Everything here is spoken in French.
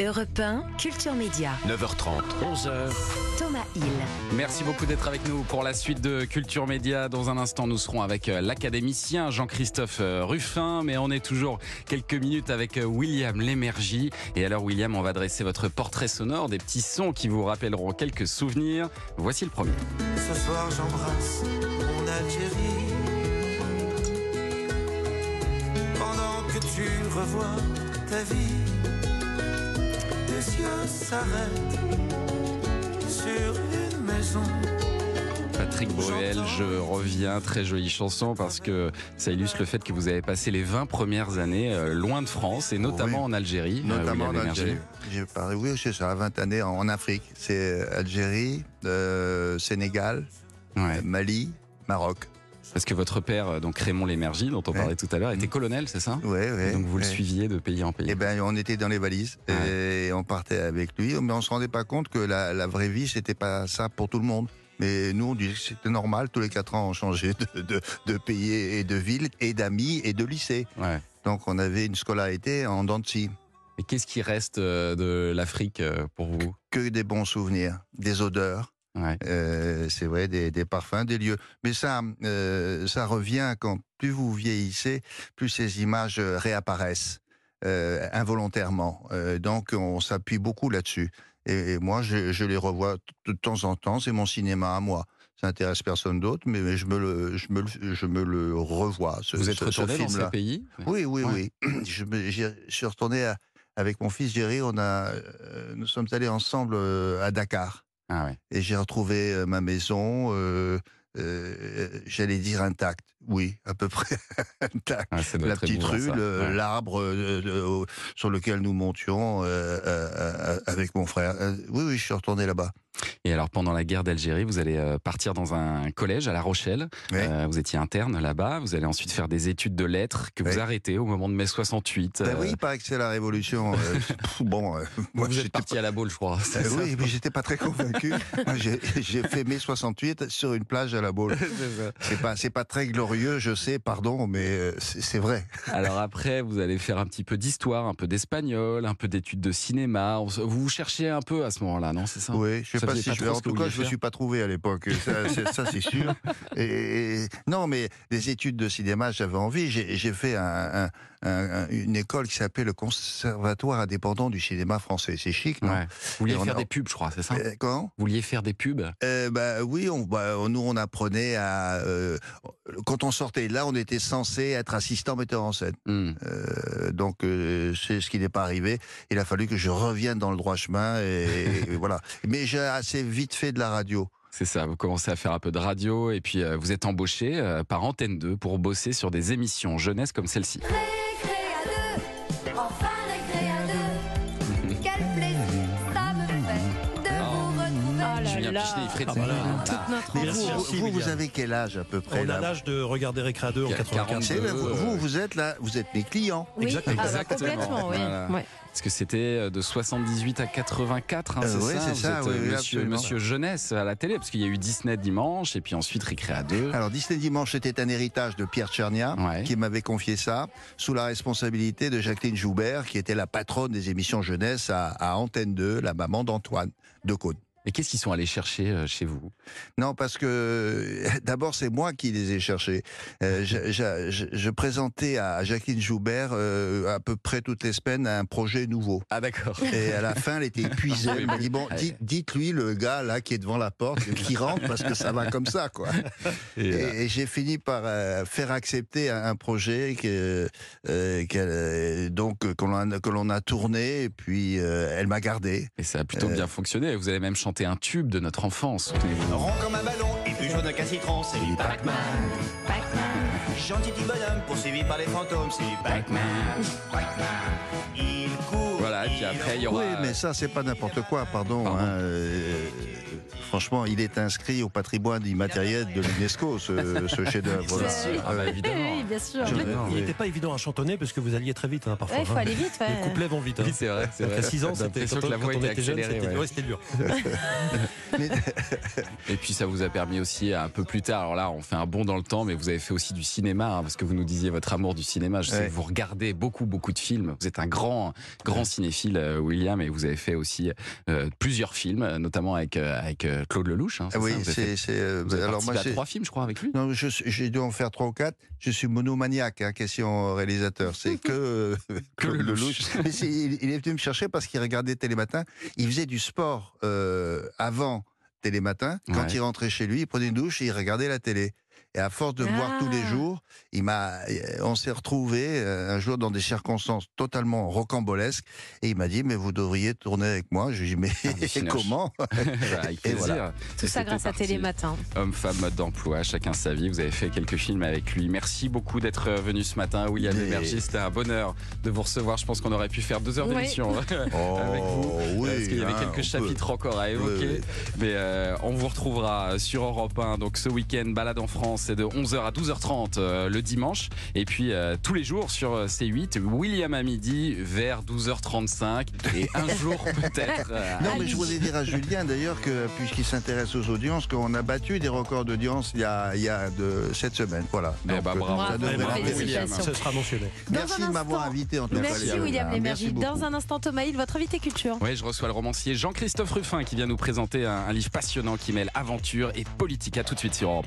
Europe 1, Culture Média. 9h30, 11h. Thomas Hill. Merci beaucoup d'être avec nous pour la suite de Culture Média. Dans un instant, nous serons avec euh, l'académicien Jean-Christophe euh, Ruffin, mais on est toujours quelques minutes avec euh, William Lémergie. Et alors, William, on va dresser votre portrait sonore, des petits sons qui vous rappelleront quelques souvenirs. Voici le premier. Ce soir, j'embrasse mon Algérie. Pendant que tu revois ta vie, tes yeux s'arrêtent sur une maison. Patrick Bruel, je reviens, très jolie chanson parce que ça illustre le fait que vous avez passé les 20 premières années euh, loin de France et notamment Oui. en Algérie. euh, Notamment en. Algérie. J'ai parlé, oui, c'est ça, 20 années en, en Afrique. C'est Algérie, euh, Sénégal, Ouais. Mali, Maroc. Parce que votre père, euh, donc Raymond Lémergie, dont on Ouais. parlait tout à l'heure, était colonel, c'est ça? Ouais, ouais. Donc vous le suiviez de pays en pays. Eh ben, on était dans les valises et on partait avec lui, mais on se rendait pas compte que la, la vraie vie, c'était pas ça pour tout le monde. Mais nous, on disait que c'était normal. Tous les quatre ans, on changeait de, de, de pays et de ville, et d'amis et de lycée. Ouais. Donc, on avait une scolarité en dents. Et qu'est-ce qui reste euh, de l'Afrique euh, pour vous? Que des bons souvenirs, des odeurs. Ouais. Euh, c'est vrai, des, des parfums, des lieux. Mais ça, euh, ça revient quand plus vous vieillissez, plus ces images euh, réapparaissent euh, involontairement. Donc, on s'appuie beaucoup là-dessus. Et, et moi, je, je les revois de temps en temps. C'est mon cinéma à moi. Ça intéresse personne d'autre, mais, je me le, je me le, je me le revois. Ce, Vous êtes ce- ce retourné dans ces pays? Oui, oui, Ouais. oui. Je, me- j'y- je suis retourné à- avec mon fils Jerry. On a, nous sommes allés ensemble à Dakar Ah ouais. et j'ai retrouvé euh, ma maison, euh, euh, j'allais dire intacte. Oui, à peu près intacte. Ah, La petite rue, Ouais. l'arbre sur lequel nous montions avec mon frère. Oui, oui, je suis retourné là-bas. Et alors pendant la guerre d'Algérie, vous allez euh, partir dans un collège à La Rochelle. Euh, vous étiez interne là-bas. Vous allez ensuite faire des études de lettres que vous arrêtez au moment de mai 68. Ben Euh, oui, il paraît que c'est la révolution. bon, euh, moi, vous êtes parti à la boule, je crois. ça oui, mais j'étais pas très convaincu. J'ai fait mai 68 sur une plage à la Baule. C'est pas, pas très glorieux, je sais, pardon, mais c'est vrai. Alors après, vous allez faire un petit peu d'histoire, un peu d'espagnol, un peu d'études de cinéma. Vous vous cherchiez un peu à ce moment-là, non C'est ça? Oui, je sais Ça pas si je En tout cas, je me faire suis pas trouvé à l'époque. Ça, c'est- sûr. Et, et- non, mais des études de cinéma, j'avais envie. J'ai fait un- un- un- une école qui s'appelait le Conservatoire indépendant du cinéma français. C'est chic, non? Ouais. Vous vouliez faire a- des pubs, je crois, c'est ça? Euh, Comment? Vous vouliez faire des pubs? Euh, bah, oui, on, bah, nous on apprenait à euh, quand on sortait là, on était censé être assistant metteur en scène. Hmm. Euh, donc euh, c'est ce qui n'est pas arrivé. Il a fallu que je revienne dans le droit chemin et, et voilà. Mais j'ai assez vite fait de la radio. C'est ça, vous commencez à faire un peu de radio et puis euh, vous êtes embauché euh, par Antenne 2 pour bosser sur des émissions jeunesse comme celle-ci. Là Ah Mais vous, merci, vous, avez quel âge à peu près On a l'âge de regarder Récré à deux en Il y a 95. C'est là, vous, vous, vous êtes là, vous êtes mes clients. Oui, Exactement. ah bah, complètement, oui. Voilà. Ouais. Parce que c'était euh, de 78 à 84, hein, Euh, c'est ouais, ça c'est Vous ça, êtes, oui, euh, monsieur, Jeunesse à la télé, parce qu'il y a eu Disney dimanche et puis ensuite Récré à 2. Alors Disney Dimanche, c'était un héritage de Pierre Tchernia Ouais. qui m'avait confié ça sous la responsabilité de Jacqueline Joubert qui était la patronne des émissions jeunesse à, à Antenne 2, la maman d'Antoine de Cône. Et qu'est-ce qu'ils sont allés chercher euh, chez vous? Non, parce que d'abord c'est moi qui les ai cherchés. Euh, je, je- je- je présentais à Jacqueline Joubert euh, à peu près toutes les semaines un projet nouveau. Ah d'accord. Et à la fin, elle était épuisée. Elle m'a dit bon, dites- dites-lui le gars là qui est devant la porte, qui rentre parce que ça va comme ça quoi. Et, Et, euh, et j'ai fini par euh, faire accepter un, un projet que, euh, euh, donc euh, que l'on a, a tourné et puis euh, elle m'a gardé. et ça a plutôt bien fonctionné. Vous avez même chanté un tube de notre enfance. Rond comme un ballon et plus jaune qu'un citron, c'est du Pac-Man. Gentil petit bonhomme poursuivi par les fantômes, c'est du Pac-Man. Pac-Man. Il court. Voilà, et puis après il y aura... Oui, mais ça c'est pas n'importe quoi, pardon. Pardon. hein, euh, franchement, il est inscrit au patrimoine immatériel de l'UNESCO, ce, ce chef-d'œuvre. Bien sûr. Ah bah, évidemment. Oui, bien sûr. Il n'était pas évident à chantonner parce que vous alliez très vite hein, parfois. il faut hein. aller vite. ouais. Les couplets vont vite. hein. Oui, c'est vrai, c'est vrai. à 6 ans, c'était quand, que la on- voix quand on était jeune, accélérée, c'était ouais. ouais, c'était dur. Mais- Et puis ça vous a permis aussi un peu plus tard, alors là on fait un bond dans le temps, mais vous avez fait aussi du cinéma, hein, parce que vous nous disiez votre amour du cinéma. Je sais que vous regardez beaucoup beaucoup de films. Vous êtes un grand grand cinéphile. euh, William, et vous avez fait aussi euh, plusieurs films, euh, notamment avec, euh, avec euh, Claude Lelouch. hein, Ah oui, c'est. euh, alors moi, trois films, je crois, avec lui. Non, j'ai dû en faire trois ou quatre. Je suis monomaniaque, hein, question réalisateur. C'est que, euh, Claude Lelouch. Mais il, il est venu me chercher parce qu'il regardait Télématin. Il faisait du sport euh, avant Télématin. Quand Ouais. il rentrait chez lui, il prenait une douche et il regardait la télé. Et à force de me voir tous les Ah. jours, il m'a, on s'est retrouvés euh, un jour dans des circonstances totalement rocambolesques. Et il m'a dit, mais vous devriez tourner avec moi. Je lui ai dit, mais cinoches. comment Bah, avec Et voilà. Tout Et ça grâce à. Télématin. Homme, femme, mode d'emploi, chacun sa vie. Vous avez fait quelques films avec lui. Merci beaucoup d'être venu ce matin, William Lémergie. C'était un bonheur de vous recevoir. Je pense qu'on aurait pu faire deux heures d'émission avec vous. Oh, oui, parce qu'il y avait hein, quelques peut. chapitres encore à évoquer. Oui, oui. Mais euh, on vous retrouvera sur Europe 1. Donc ce week-end, balade en France, c'est de 11h à 12h30 euh, le dimanche. Et puis euh, tous les jours sur euh, C8, William à midi vers 12h35. Et un jour peut-être. euh, Non, mais je voulais dire à Julien d'ailleurs que, puisqu'il s'intéresse aux audiences, qu'on a battu des records d'audience il y a, il y a de cette semaine. Voilà. Eh ben, bravo. ça Bravo, devrait bravo. William. félicitations. Ce sera mentionné. Merci de m'avoir invité en tout cas. Merci. William Merci Lémergie. Dans un instant, Thomas Hill, votre invité culture. Oui, je reçois le romancier Jean-Christophe Ruffin qui vient nous présenter un, un livre passionnant qui mêle aventure et politique. À tout de suite sur Europe 1.